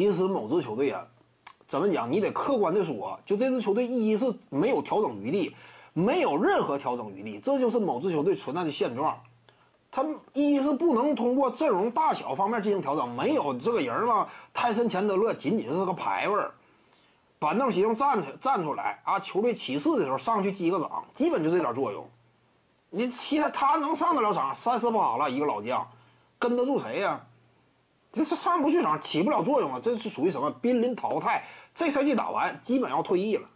其实某支球队啊，怎么讲？你得客观的说，就这支球队，一是没有调整余地，没有任何调整余地，这就是某支球队存在的现状。他一是不能通过阵容大小方面进行调整，没有这个人嘛。泰森钱德勒仅仅是个牌位，板凳席上站出站出来啊，球队起势的时候上去击个掌，基本就这点作用。你其他他能上得了场？三斯巴了一个老将，跟得住谁呀？这这上不去场，起不了作用啊！这是属于什么濒临淘汰？这赛季打完，基本要退役了。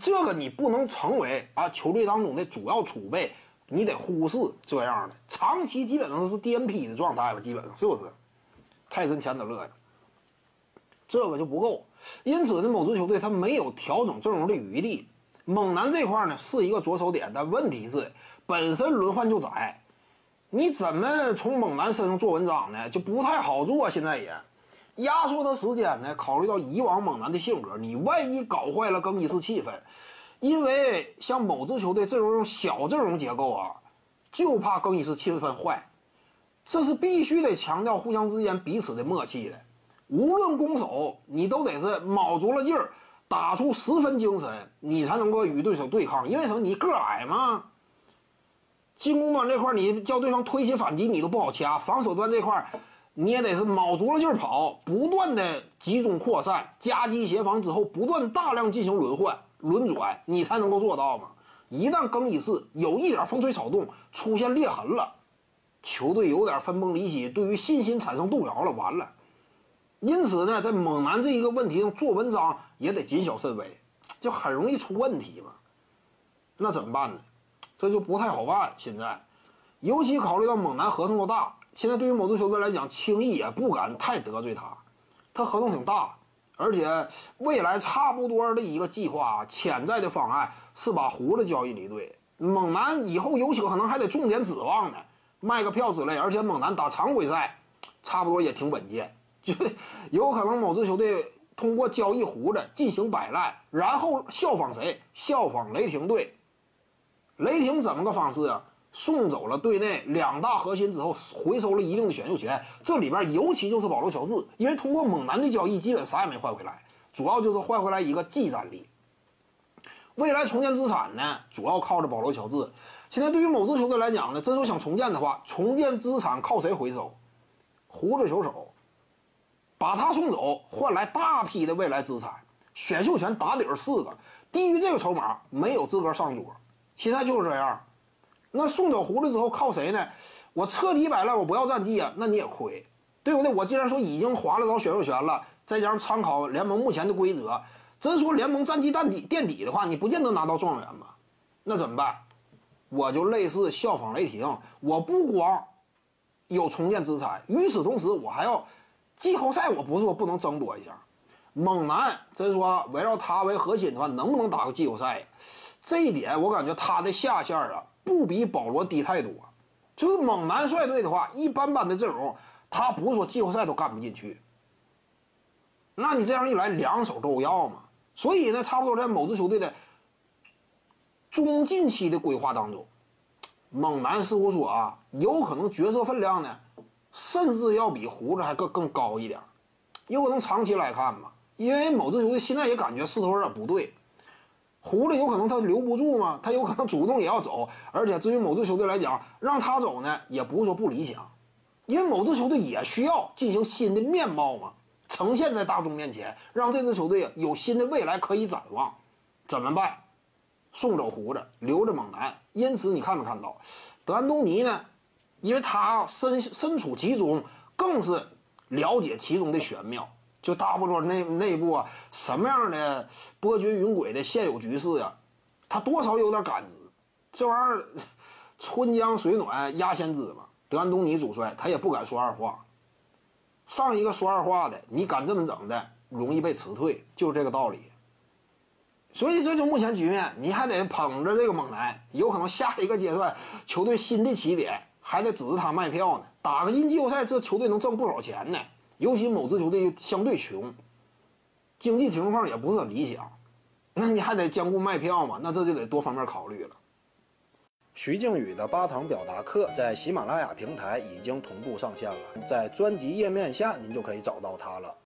这个你不能成为啊球队当中的主要储备。你得忽视这样的，长期基本上都是 DNP 的状态吧，基本上是不是？泰森钱德勒的，这个就不够。因此呢，某支球队他没有调整阵容的余地。猛男这块呢是一个着手点，但问题是本身轮换就窄，你怎么从猛男身上做文章呢？就不太好做。现在也压缩的时间呢，考虑到以往猛男的性格，你万一搞坏了更衣室气氛。因为像某支球队阵容小阵容结构啊，就怕更衣室气氛坏，这是必须得强调互相之间彼此的默契的。无论攻守，你都得是卯足了劲儿，打出十分精神，你才能够与对手对抗。因为什么？你个矮嘛。进攻端这块，你叫对方推起反击，你都不好掐；防守端这块，你也得是卯足了劲跑，不断的集中扩散，夹击协防之后，不断大量进行轮换。轮转，你才能够做到嘛？一旦更衣室有一点风吹草动，出现裂痕了，球队有点分崩离析，对于信心产生动摇了，完了。因此呢，在猛男这一个问题上做文章也得谨小慎微，就很容易出问题嘛。那怎么办呢？这就不太好办。现在，尤其考虑到猛男合同又大，现在对于某支球队来讲，轻易也不敢太得罪他，他合同挺大。而且未来差不多的一个计划，潜在的方案是把胡子交易离队。猛男以后有可能还得重点指望呢，卖个票之类。而且猛男打常规赛，差不多也挺稳健，就有可能某支球队通过交易胡子进行摆烂，然后效仿谁？效仿雷霆队。雷霆怎么个方式啊？送走了队内两大核心之后，回收了一定的选秀权。这里边尤其就是保罗·乔治，因为通过猛男的交易，基本啥也没换回来，主要就是换回来一个技战力。未来重建资产呢，主要靠着保罗·乔治。现在对于某支球队来讲呢，真说想重建的话，重建资产靠谁回收？胡子球手，把他送走，换来大批的未来资产，选秀权打底儿四个，低于这个筹码没有资格上桌。现在就是这样。那送走胡子之后靠谁呢？我彻底摆烂，我不要战绩啊，那你也亏，对不对？我既然说已经划了到选秀权了，再加上参考联盟目前的规则，真说联盟战绩垫底垫底的话，你不见得拿到状元嘛？那怎么办？我就类似效仿雷霆，我不光有重建资产，与此同时我还要季后赛，我不是说不能争夺一下。猛男真说围绕他为核心的话，能不能打个季后赛？这一点我感觉他的下限啊。不比保罗低太多，就是猛男率队的话，一般般的阵容，他不是说季后赛都干不进去。那你这样一来，两手都要嘛？所以呢，差不多在某支球队的中近期的规划当中，猛男似乎说啊，有可能角色分量呢，甚至要比胡子还更更高一点，有可能长期来看吧，因为某支球队现在也感觉势头有点不对。胡子有可能他留不住吗？他有可能主动也要走，而且对于某支球队来讲，让他走呢，也不是说不理想，因为某支球队也需要进行新的面貌嘛，呈现在大众面前，让这支球队有新的未来可以展望。怎么办？送走胡子，留着猛男。因此，你看没看到，德安东尼呢？因为他身身处其中，更是了解其中的玄妙。就大部分内内部啊，什么样的波谲云诡的现有局势呀，他多少有点感知。这玩意儿，春江水暖鸭先知嘛。德安东尼主帅他也不敢说二话。上一个说二话的，你敢这么整的，容易被辞退，就是这个道理。所以这就目前局面，你还得捧着这个猛男，有可能下一个阶段球队新的起点还得指着他卖票呢。打个进季后赛，这球队能挣不少钱呢。尤其某支球队相对穷，经济情况也不是很理想，那你还得兼顾卖票嘛？那这就得多方面考虑了。徐静宇的八堂表达课在喜马拉雅平台已经同步上线了，在专辑页面下您就可以找到它了。